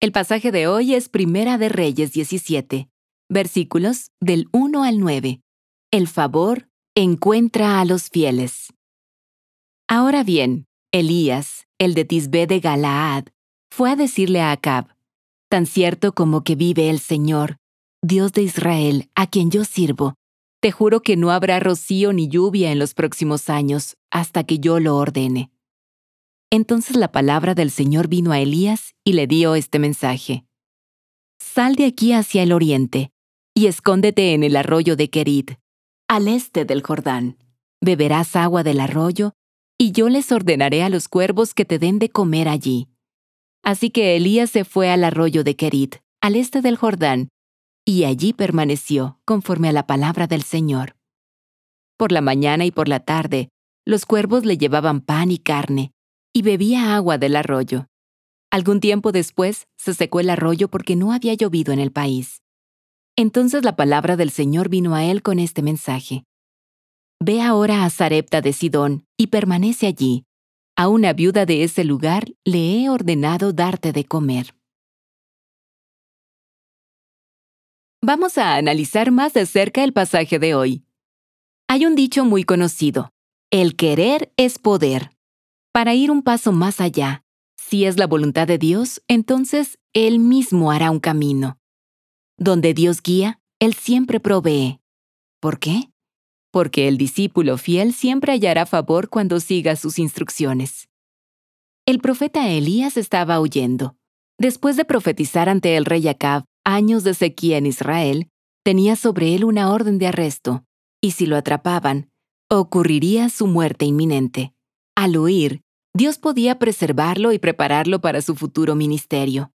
El pasaje de hoy es Primera de Reyes 17, versículos del 1 al 9. El favor encuentra a los fieles. Ahora bien, Elías, el de Tisbé de Galaad, fue a decirle a Acab, Tan cierto como que vive el Señor, Dios de Israel, a quien yo sirvo, te juro que no habrá rocío ni lluvia en los próximos años hasta que yo lo ordene. Entonces la palabra del Señor vino a Elías y le dio este mensaje. Sal de aquí hacia el oriente y escóndete en el arroyo de Kerit, al este del Jordán. Beberás agua del arroyo y yo les ordenaré a los cuervos que te den de comer allí. Así que Elías se fue al arroyo de Kerit, al este del Jordán, y allí permaneció conforme a la palabra del Señor. Por la mañana y por la tarde, los cuervos le llevaban pan y carne, y bebía agua del arroyo. Algún tiempo después se secó el arroyo porque no había llovido en el país. Entonces la palabra del Señor vino a él con este mensaje. Ve ahora a Sarepta de Sidón y permanece allí. A una viuda de ese lugar le he ordenado darte de comer. Vamos a analizar más de cerca el pasaje de hoy. Hay un dicho muy conocido, el querer es poder. Para ir un paso más allá, si es la voluntad de Dios, entonces Él mismo hará un camino. Donde Dios guía, Él siempre provee. ¿Por qué? Porque el discípulo fiel siempre hallará favor cuando siga sus instrucciones. El profeta Elías estaba huyendo. Después de profetizar ante el rey Acab años de sequía en Israel, tenía sobre él una orden de arresto, y si lo atrapaban, ocurriría su muerte inminente. Al huir, Dios podía preservarlo y prepararlo para su futuro ministerio.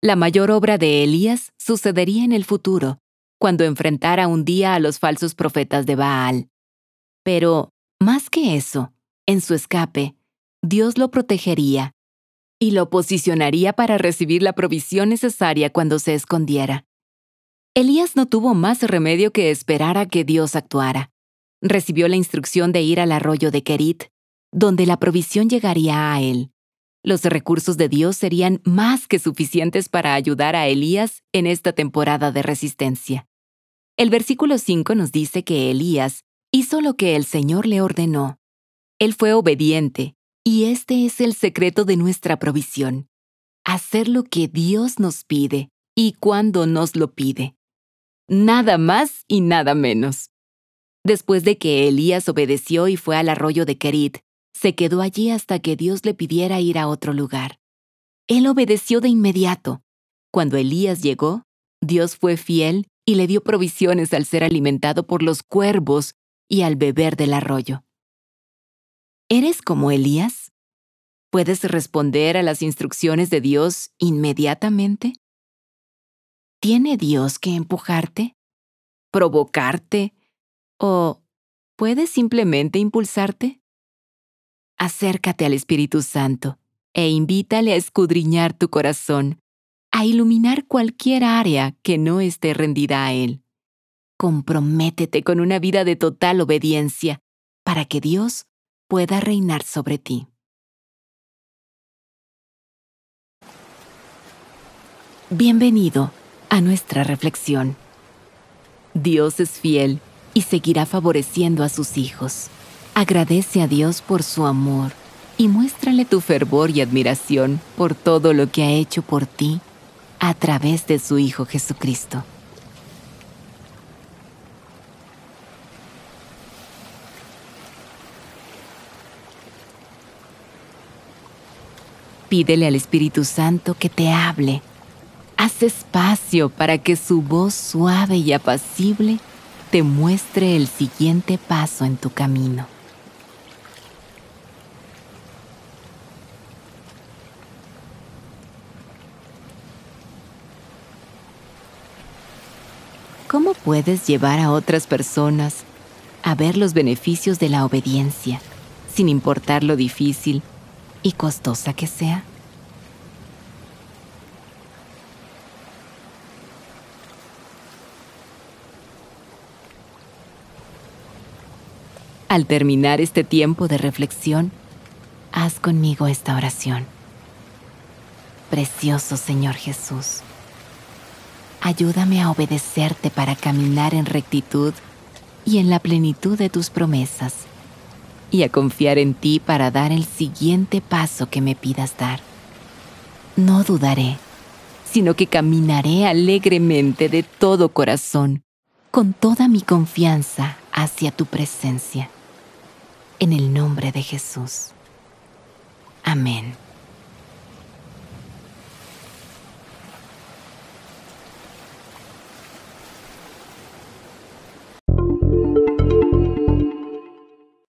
La mayor obra de Elías sucedería en el futuro, cuando enfrentara un día a los falsos profetas de Baal. Pero, más que eso, en su escape, Dios lo protegería y lo posicionaría para recibir la provisión necesaria cuando se escondiera. Elías no tuvo más remedio que esperar a que Dios actuara. Recibió la instrucción de ir al arroyo de Kerit, donde la provisión llegaría a él. Los recursos de Dios serían más que suficientes para ayudar a Elías en esta temporada de resistencia. El versículo 5 nos dice que Elías hizo lo que el Señor le ordenó. Él fue obediente, y este es el secreto de nuestra provisión. Hacer lo que Dios nos pide y cuando nos lo pide. Nada más y nada menos. Después de que Elías obedeció y fue al arroyo de Kerit, se quedó allí hasta que Dios le pidiera ir a otro lugar. Él obedeció de inmediato. Cuando Elías llegó, Dios fue fiel y le dio provisiones al ser alimentado por los cuervos y al beber del arroyo. ¿Eres como Elías? ¿Puedes responder a las instrucciones de Dios inmediatamente? ¿Tiene Dios que empujarte? ¿Provocarte? ¿O puede simplemente impulsarte? Acércate al Espíritu Santo e invítale a escudriñar tu corazón, a iluminar cualquier área que no esté rendida a Él. Comprométete con una vida de total obediencia para que Dios pueda reinar sobre ti. Bienvenido a nuestra reflexión. Dios es fiel y seguirá favoreciendo a sus hijos. Agradece a Dios por su amor y muéstrale tu fervor y admiración por todo lo que ha hecho por ti a través de su Hijo Jesucristo. Pídele al Espíritu Santo que te hable. Haz espacio para que su voz suave y apacible te muestre el siguiente paso en tu camino. ¿Cómo puedes llevar a otras personas a ver los beneficios de la obediencia, sin importar lo difícil y costosa que sea. Al terminar este tiempo de reflexión, haz conmigo esta oración. Precioso Señor Jesús, ayúdame a obedecerte para caminar en rectitud y en la plenitud de tus promesas, y a confiar en ti para dar el siguiente paso que me pidas dar. No dudaré, sino que caminaré alegremente de todo corazón, con toda mi confianza hacia tu presencia. En el nombre de Jesús. Amén.